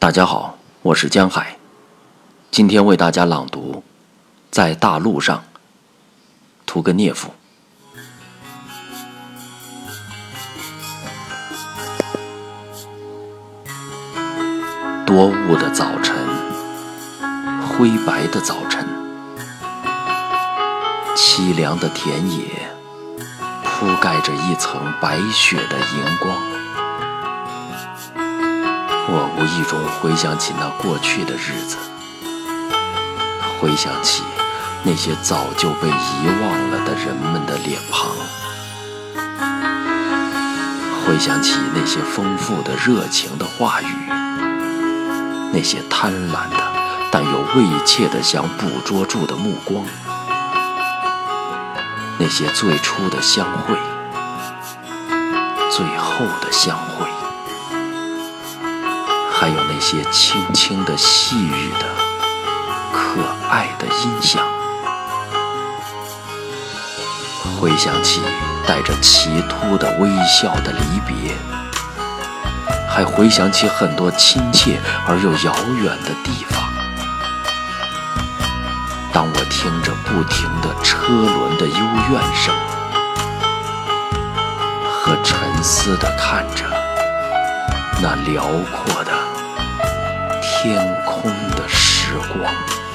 大家好，我是江海，今天为大家朗读《在大路上》，屠格涅夫。多雾的早晨，灰白的早晨，凄凉的田野铺盖着一层白雪的荧光。我无意中回想起那过去的日子，回想起那些早就被遗忘了的人们的脸庞，回想起那些丰富的热情的话语，那些贪婪的但又畏怯的想捕捉住的目光，那些最初的相会，最后的相会。还有那些轻轻的、细语的、可爱的音响，回想起带着奇突的微笑的离别，还回想起很多亲切而又遥远的地方。当我听着不停的车轮的幽怨声，和沉思的看着那辽阔的。天空的时光。